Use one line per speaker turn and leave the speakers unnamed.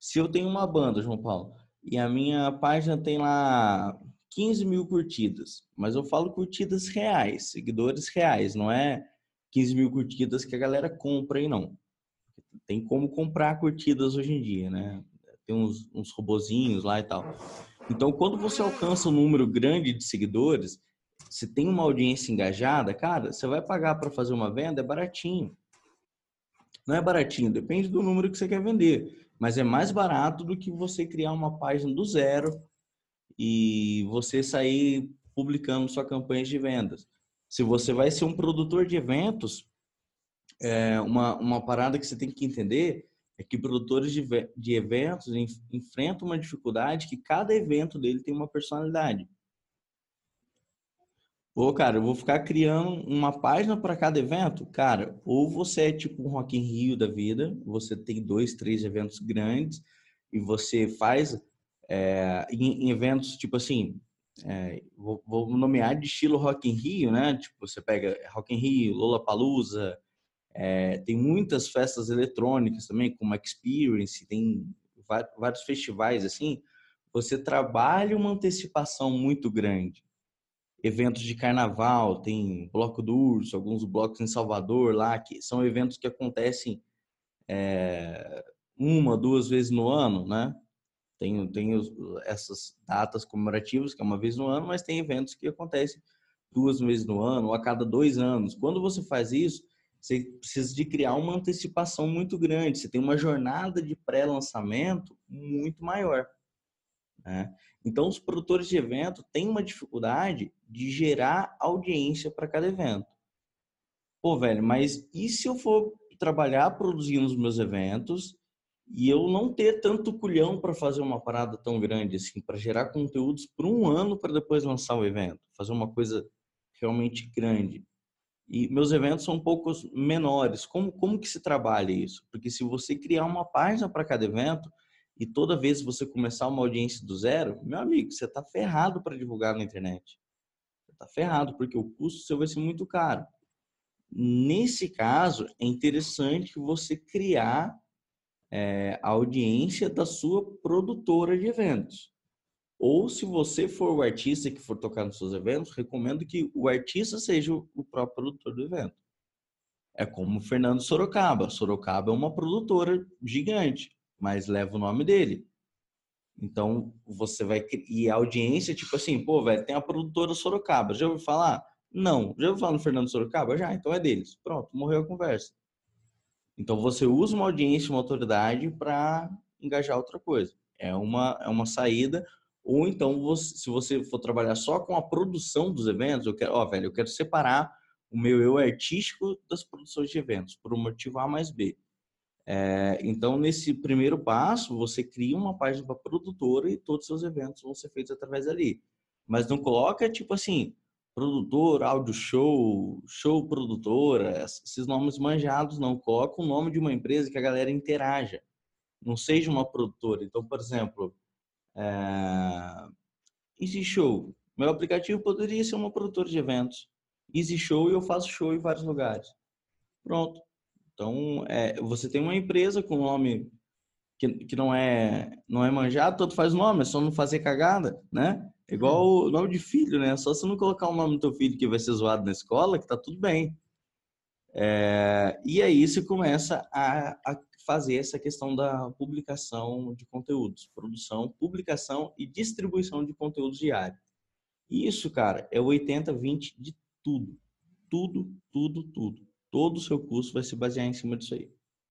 Se eu tenho uma banda, João Paulo, e a minha página tem lá 15 mil curtidas, mas eu falo curtidas reais, seguidores reais, não é 15 mil curtidas que a galera compra aí, não. Tem como comprar curtidas hoje em dia, né? Tem uns, uns robozinhos lá e tal. Então, quando você alcança um número grande de seguidores, você tem uma audiência engajada, cara, você vai pagar para fazer uma venda, é baratinho. Não é baratinho, depende do número que você quer vender, mas é mais barato do que você criar uma página do zero e você sair publicando sua campanha de vendas. Se você vai ser um produtor de eventos, é uma, uma parada que você tem que entender é que produtores de, de eventos enfrentam uma dificuldade que cada evento dele tem uma personalidade. Pô, cara, eu vou ficar criando uma página para cada evento? Cara, ou você é tipo um Rock in Rio da vida, você tem dois, três eventos grandes e você faz é, em, em, eventos tipo assim, é, vou, vou, nomear de estilo Rock in Rio, né? Tipo, você pega Rock in Rio, Lollapalooza, é, tem muitas festas eletrônicas também, como Experience, tem vários festivais assim. Você trabalha uma antecipação muito grande. Eventos de carnaval, tem Bloco do Urso, alguns blocos em Salvador lá, que são eventos que acontecem é, uma, duas vezes no ano, né? Tem, tem essas datas comemorativas, que é uma vez no ano, mas tem eventos que acontecem duas vezes no ano, ou a cada dois anos. Quando você faz isso, você precisa de criar uma antecipação muito grande. Você tem uma jornada de pré-lançamento muito maior. Né? Então, os produtores de evento têm uma dificuldade de gerar audiência para cada evento. Pô, velho, mas e se eu for trabalhar produzindo os meus eventos e eu não ter tanto culhão para fazer uma parada tão grande assim, para gerar conteúdos por um ano para depois lançar o evento, fazer uma coisa realmente grande? E meus eventos são um pouco menores. Como, como que se trabalha isso? Porque se você criar uma página para cada evento e toda vez você começar uma audiência do zero, meu amigo, você está ferrado para divulgar na internet. Você está ferrado, porque o custo seu vai ser muito caro. Nesse caso, é interessante você criar é, a audiência da sua produtora de eventos. Ou se você for o artista que for tocar nos seus eventos, recomendo que o artista seja o próprio produtor do evento. É como o Fernando Sorocaba. Sorocaba é uma produtora gigante, mas leva o nome dele. Então, você vai. E a audiência, tipo assim, pô, velho, tem a produtora Sorocaba. Já ouviu falar? Não. Já ouviu falar no Fernando Sorocaba? Já, então é deles. Pronto, morreu a conversa. Então, você usa uma audiência, uma autoridade para engajar outra coisa. É uma, é uma saída ou então, você, se você for trabalhar só com a produção dos eventos, eu quero, ó, velho, eu quero separar o meu eu artístico das produções de eventos, por um motivo A mais B. É, então, nesse primeiro passo, você cria uma página para produtora e todos os seus eventos vão ser feitos através dali. Mas não coloca, tipo assim, produtor, áudio show, show produtora, esses nomes manjados, não. Coloca o nome de uma empresa que a galera interaja. Não seja uma produtora. Então, por exemplo, é... Easy Show. Meu aplicativo poderia ser uma produtora de eventos. Easy Show e eu faço show em vários lugares. Pronto. Então, é, você tem uma empresa com nome que, que não é não é manjado, todo faz nome, é só não fazer cagada, né? É igual o nome de filho, né? Só se não colocar o nome do teu filho que vai ser zoado na escola, que tá tudo bem. É, e aí você começa a, a fazer essa questão da publicação de conteúdos, produção, publicação e distribuição de conteúdos diário. Isso, cara, é o 80-20 de tudo. Tudo, tudo, tudo. Todo o seu curso vai se basear em cima disso aí.